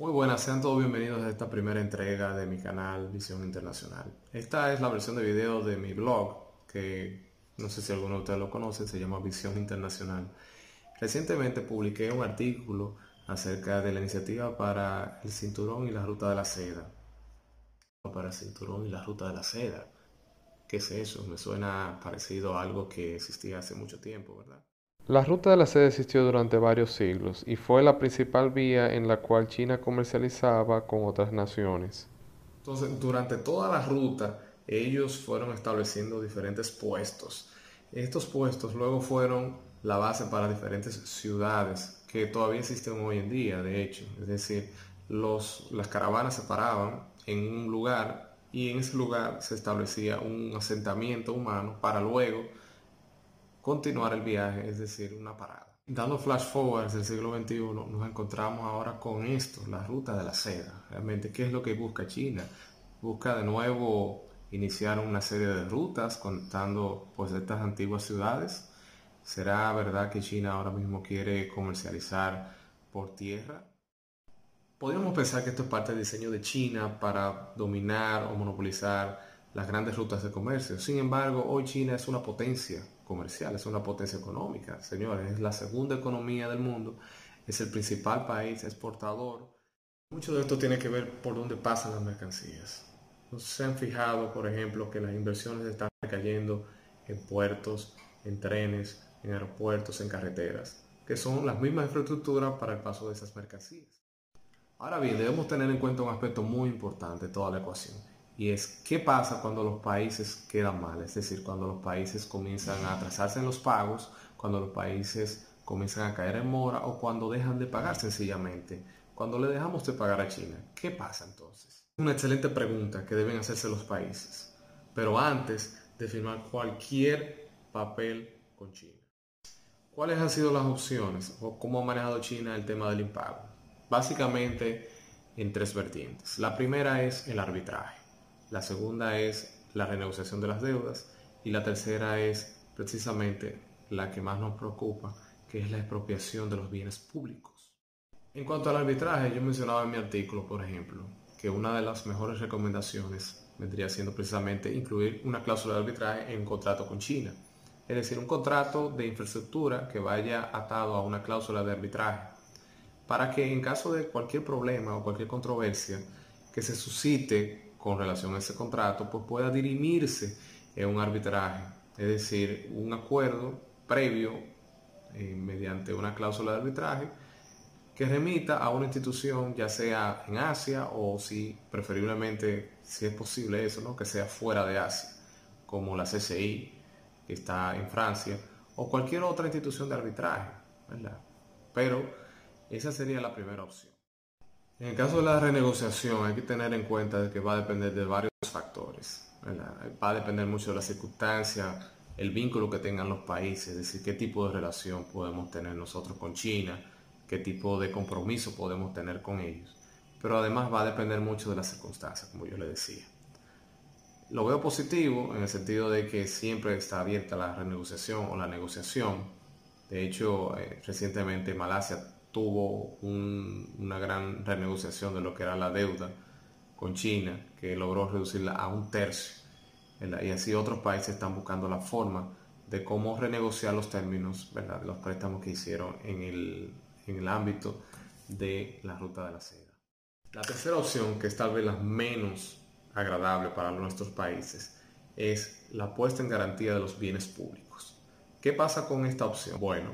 Muy buenas, sean todos bienvenidos a esta primera entrega de mi canal Visión Internacional. Esta es la versión de video de mi blog, que no sé si alguno de ustedes lo conoce, se llama Visión Internacional. Recientemente publiqué un artículo acerca de la iniciativa para el cinturón y la ruta de la seda. Para el cinturón y la ruta de la seda. ¿Qué es eso? Me suena parecido a algo que existía hace mucho tiempo, ¿verdad? La ruta de la seda existió durante varios siglos y fue la principal vía en la cual China comercializaba con otras naciones. Entonces, durante toda la ruta, ellos fueron estableciendo diferentes puestos. Estos puestos luego fueron la base para diferentes ciudades que todavía existen hoy en día, de hecho. Es decir, los, las caravanas se paraban en un lugar y en ese lugar se establecía un asentamiento humano para luego continuar el viaje, es decir, una parada. Dando flash forward del siglo XXI, nos encontramos ahora con esto, la ruta de la seda. Realmente, ¿qué es lo que busca China? Busca de nuevo iniciar una serie de rutas contando pues estas antiguas ciudades. ¿Será verdad que China ahora mismo quiere comercializar por tierra? Podríamos pensar que esto es parte del diseño de China para dominar o monopolizar las grandes rutas de comercio. Sin embargo, hoy China es una potencia comercial, es una potencia económica. Señores, es la segunda economía del mundo, es el principal país exportador. Mucho de esto tiene que ver por dónde pasan las mercancías. ¿No se han fijado, por ejemplo, que las inversiones están cayendo en puertos, en trenes, en aeropuertos, en carreteras, que son las mismas infraestructuras para el paso de esas mercancías? Ahora bien, debemos tener en cuenta un aspecto muy importante de toda la ecuación y es qué pasa cuando los países quedan mal, es decir, cuando los países comienzan a atrasarse en los pagos, cuando los países comienzan a caer en mora o cuando dejan de pagar sencillamente, cuando le dejamos de pagar a China. ¿Qué pasa entonces? Una excelente pregunta que deben hacerse los países, pero antes de firmar cualquier papel con China. ¿Cuáles han sido las opciones o cómo ha manejado China el tema del impago? Básicamente en tres vertientes. La primera es el arbitraje la segunda es la renegociación de las deudas y la tercera es precisamente la que más nos preocupa, que es la expropiación de los bienes públicos. En cuanto al arbitraje, yo mencionaba en mi artículo, por ejemplo, que una de las mejores recomendaciones vendría siendo precisamente incluir una cláusula de arbitraje en un contrato con China. Es decir, un contrato de infraestructura que vaya atado a una cláusula de arbitraje, para que en caso de cualquier problema o cualquier controversia que se suscite con relación a ese contrato, pues pueda dirimirse en un arbitraje, es decir, un acuerdo previo eh, mediante una cláusula de arbitraje que remita a una institución, ya sea en Asia o si preferiblemente, si es posible eso, ¿no? que sea fuera de Asia, como la CCI, que está en Francia, o cualquier otra institución de arbitraje, ¿verdad? Pero esa sería la primera opción. En el caso de la renegociación hay que tener en cuenta que va a depender de varios factores. Va a depender mucho de las circunstancias, el vínculo que tengan los países, es decir, qué tipo de relación podemos tener nosotros con China, qué tipo de compromiso podemos tener con ellos. Pero además va a depender mucho de las circunstancias, como yo le decía. Lo veo positivo en el sentido de que siempre está abierta la renegociación o la negociación. De hecho, eh, recientemente Malasia tuvo una gran renegociación de lo que era la deuda con China, que logró reducirla a un tercio. Y así otros países están buscando la forma de cómo renegociar los términos de los préstamos que hicieron en el, en el ámbito de la ruta de la seda. La tercera opción, que es tal vez la menos agradable para nuestros países, es la puesta en garantía de los bienes públicos. ¿Qué pasa con esta opción? Bueno,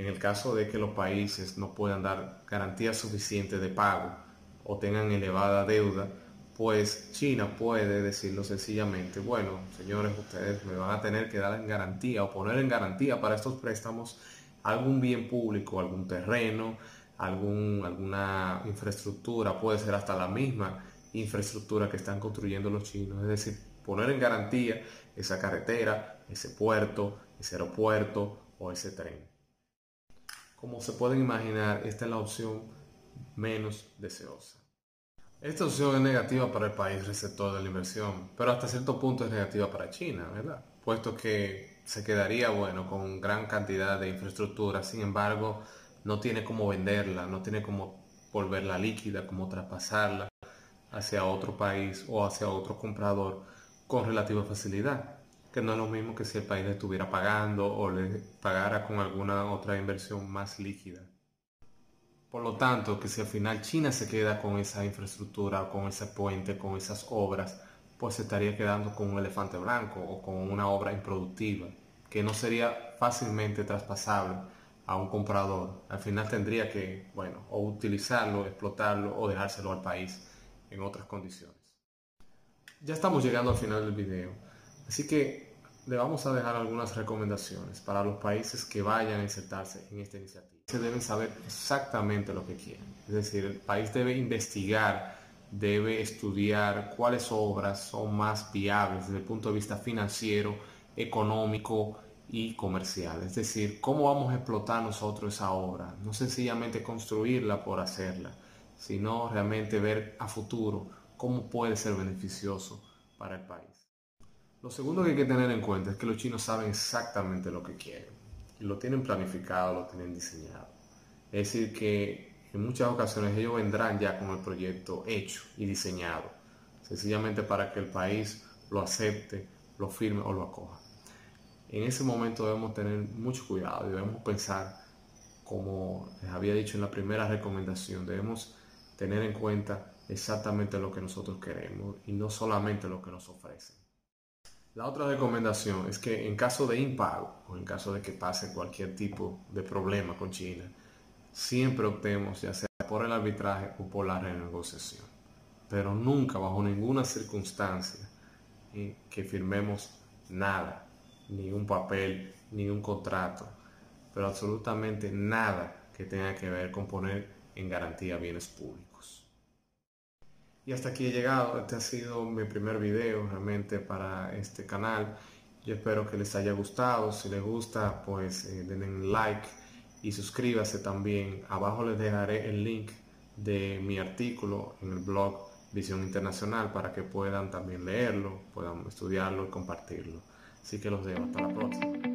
en el caso de que los países no puedan dar garantías suficientes de pago o tengan elevada deuda, pues China puede decirlo sencillamente, bueno, señores, ustedes me van a tener que dar en garantía o poner en garantía para estos préstamos algún bien público, algún terreno, algún, alguna infraestructura, puede ser hasta la misma infraestructura que están construyendo los chinos, es decir, poner en garantía esa carretera, ese puerto, ese aeropuerto o ese tren. Como se pueden imaginar, esta es la opción menos deseosa. Esta opción es negativa para el país receptor de la inversión, pero hasta cierto punto es negativa para China, ¿verdad? Puesto que se quedaría, bueno, con gran cantidad de infraestructura, sin embargo, no tiene cómo venderla, no tiene cómo volverla líquida, cómo traspasarla hacia otro país o hacia otro comprador con relativa facilidad, que no es lo mismo que si el país le estuviera pagando o le pagara con alguna otra inversión más líquida. Por lo tanto, que si al final China se queda con esa infraestructura, con ese puente, con esas obras, pues se estaría quedando con un elefante blanco o con una obra improductiva, que no sería fácilmente traspasable a un comprador. Al final tendría que, bueno, o utilizarlo, explotarlo o dejárselo al país en otras condiciones. Ya estamos llegando al final del video, así que le vamos a dejar algunas recomendaciones para los países que vayan a insertarse en esta iniciativa. Se deben saber exactamente lo que quieren, es decir, el país debe investigar, debe estudiar cuáles obras son más viables desde el punto de vista financiero, económico y comercial. Es decir, cómo vamos a explotar nosotros esa obra, no sencillamente construirla por hacerla sino realmente ver a futuro cómo puede ser beneficioso para el país. Lo segundo que hay que tener en cuenta es que los chinos saben exactamente lo que quieren y lo tienen planificado, lo tienen diseñado. Es decir, que en muchas ocasiones ellos vendrán ya con el proyecto hecho y diseñado, sencillamente para que el país lo acepte, lo firme o lo acoja. En ese momento debemos tener mucho cuidado, debemos pensar, como les había dicho en la primera recomendación, debemos tener en cuenta exactamente lo que nosotros queremos y no solamente lo que nos ofrecen. La otra recomendación es que en caso de impago o en caso de que pase cualquier tipo de problema con China, siempre optemos ya sea por el arbitraje o por la renegociación, pero nunca bajo ninguna circunstancia eh, que firmemos nada, ni un papel, ni un contrato, pero absolutamente nada que tenga que ver con poner en garantía bienes públicos. Y hasta aquí he llegado, este ha sido mi primer video realmente para este canal. Yo espero que les haya gustado, si les gusta pues eh, denle like y suscríbase también. Abajo les dejaré el link de mi artículo en el blog Visión Internacional para que puedan también leerlo, puedan estudiarlo y compartirlo. Así que los dejo, hasta la próxima.